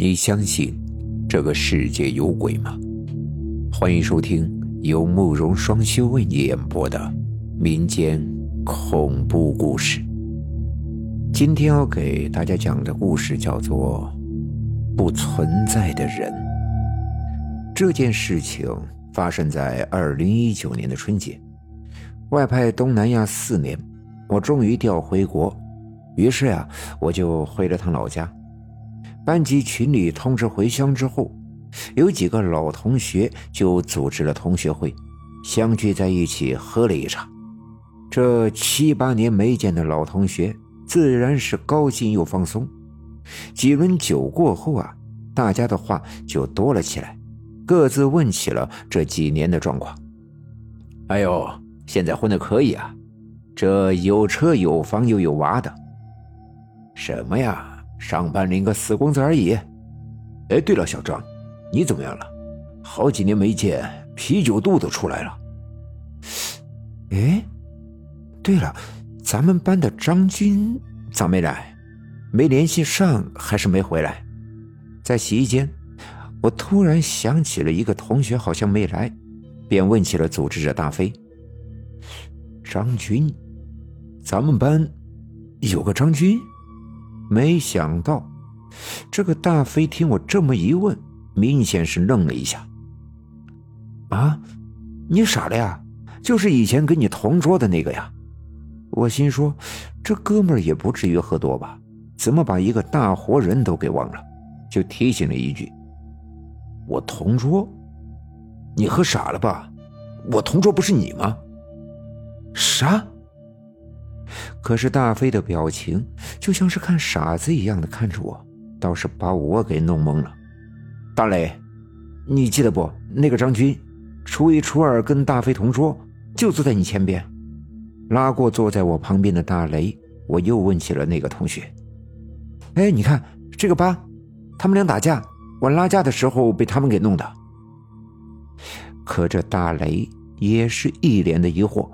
你相信这个世界有鬼吗？欢迎收听由慕容双修为你演播的民间恐怖故事。今天要给大家讲的故事叫做《不存在的人》。这件事情发生在二零一九年的春节，外派东南亚四年，我终于调回国，于是呀，我就回了趟老家。班级群里通知回乡之后，有几个老同学就组织了同学会，相聚在一起喝了一场。这七八年没见的老同学自然是高兴又放松。几轮酒过后啊，大家的话就多了起来，各自问起了这几年的状况。哎呦，现在混的可以啊，这有车有房又有娃的。什么呀？上班领个死工资而已。哎，对了，小张，你怎么样了？好几年没见，啤酒肚都出来了。哎，对了，咱们班的张军咋没来？没联系上，还是没回来？在洗衣间，我突然想起了一个同学好像没来，便问起了组织者大飞。张军，咱们班有个张军。没想到，这个大飞听我这么一问，明显是愣了一下。啊，你傻了呀？就是以前跟你同桌的那个呀。我心说，这哥们儿也不至于喝多吧？怎么把一个大活人都给忘了？就提醒了一句：“我同桌，你喝傻了吧？我同桌不是你吗？”啥？可是大飞的表情就像是看傻子一样的看着我，倒是把我给弄懵了。大雷，你记得不？那个张军，初一初二跟大飞同桌，就坐在你前边。拉过坐在我旁边的大雷，我又问起了那个同学。哎，你看这个疤，他们俩打架，我拉架的时候被他们给弄的。可这大雷也是一脸的疑惑。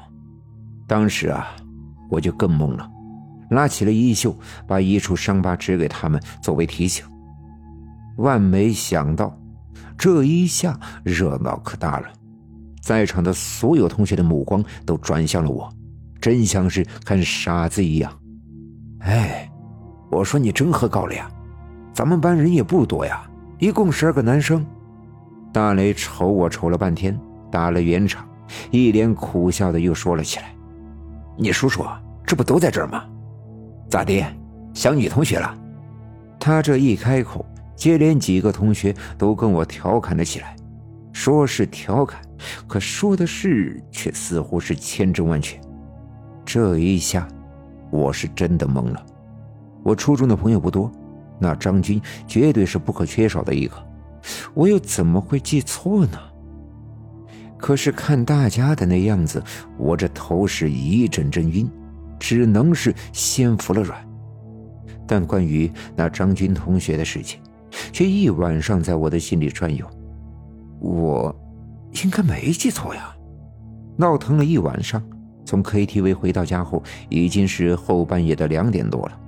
当时啊。我就更懵了，拉起了衣袖，把一处伤疤指给他们作为提醒。万没想到，这一下热闹可大了，在场的所有同学的目光都转向了我，真像是看傻子一样。哎，我说你真喝高了呀！咱们班人也不多呀，一共十二个男生。大雷瞅我瞅了半天，打了圆场，一脸苦笑的又说了起来：“你说说。”这不都在这儿吗？咋的？想女同学了？他这一开口，接连几个同学都跟我调侃了起来。说是调侃，可说的是却似乎是千真万确。这一下，我是真的懵了。我初中的朋友不多，那张军绝对是不可缺少的一个，我又怎么会记错呢？可是看大家的那样子，我这头是一阵阵晕。只能是先服了软，但关于那张军同学的事情，却一晚上在我的心里转悠。我应该没记错呀！闹腾了一晚上，从 KTV 回到家后，已经是后半夜的两点多了。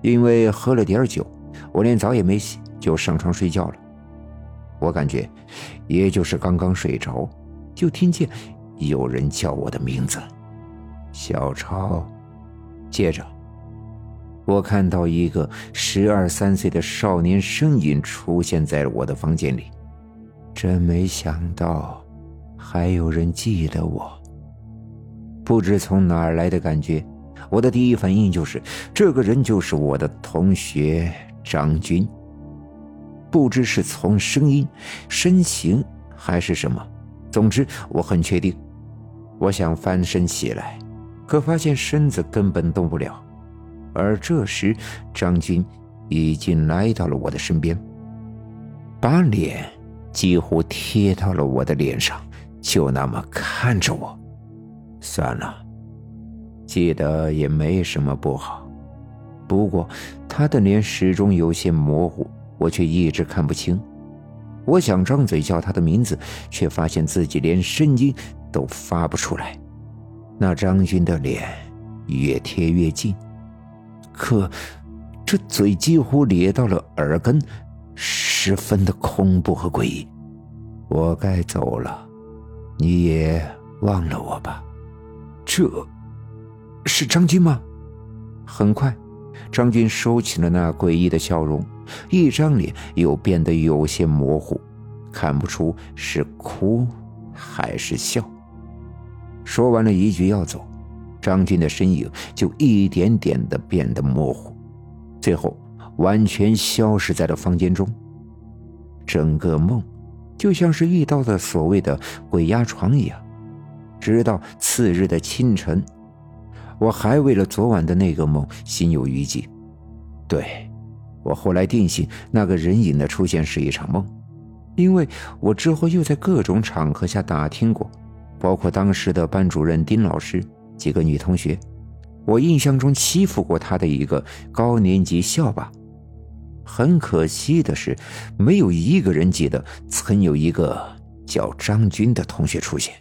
因为喝了点酒，我连澡也没洗就上床睡觉了。我感觉，也就是刚刚睡着，就听见有人叫我的名字，小超。接着，我看到一个十二三岁的少年身影出现在了我的房间里。真没想到，还有人记得我。不知从哪儿来的感觉，我的第一反应就是，这个人就是我的同学张军。不知是从声音、身形还是什么，总之我很确定。我想翻身起来。可发现身子根本动不了，而这时张军已经来到了我的身边，把脸几乎贴到了我的脸上，就那么看着我。算了，记得也没什么不好。不过他的脸始终有些模糊，我却一直看不清。我想张嘴叫他的名字，却发现自己连声音都发不出来。那张军的脸越贴越近，可这嘴几乎咧到了耳根，十分的恐怖和诡异。我该走了，你也忘了我吧。这，是张军吗？很快，张军收起了那诡异的笑容，一张脸又变得有些模糊，看不出是哭还是笑。说完了一句要走，张军的身影就一点点的变得模糊，最后完全消失在了房间中。整个梦，就像是遇到了所谓的鬼压床一样。直到次日的清晨，我还为了昨晚的那个梦心有余悸。对，我后来定性那个人影的出现是一场梦，因为我之后又在各种场合下打听过，包括当时的班主任丁老师、几个女同学，我印象中欺负过他的一个高年级校霸。很可惜的是，没有一个人记得曾有一个叫张军的同学出现。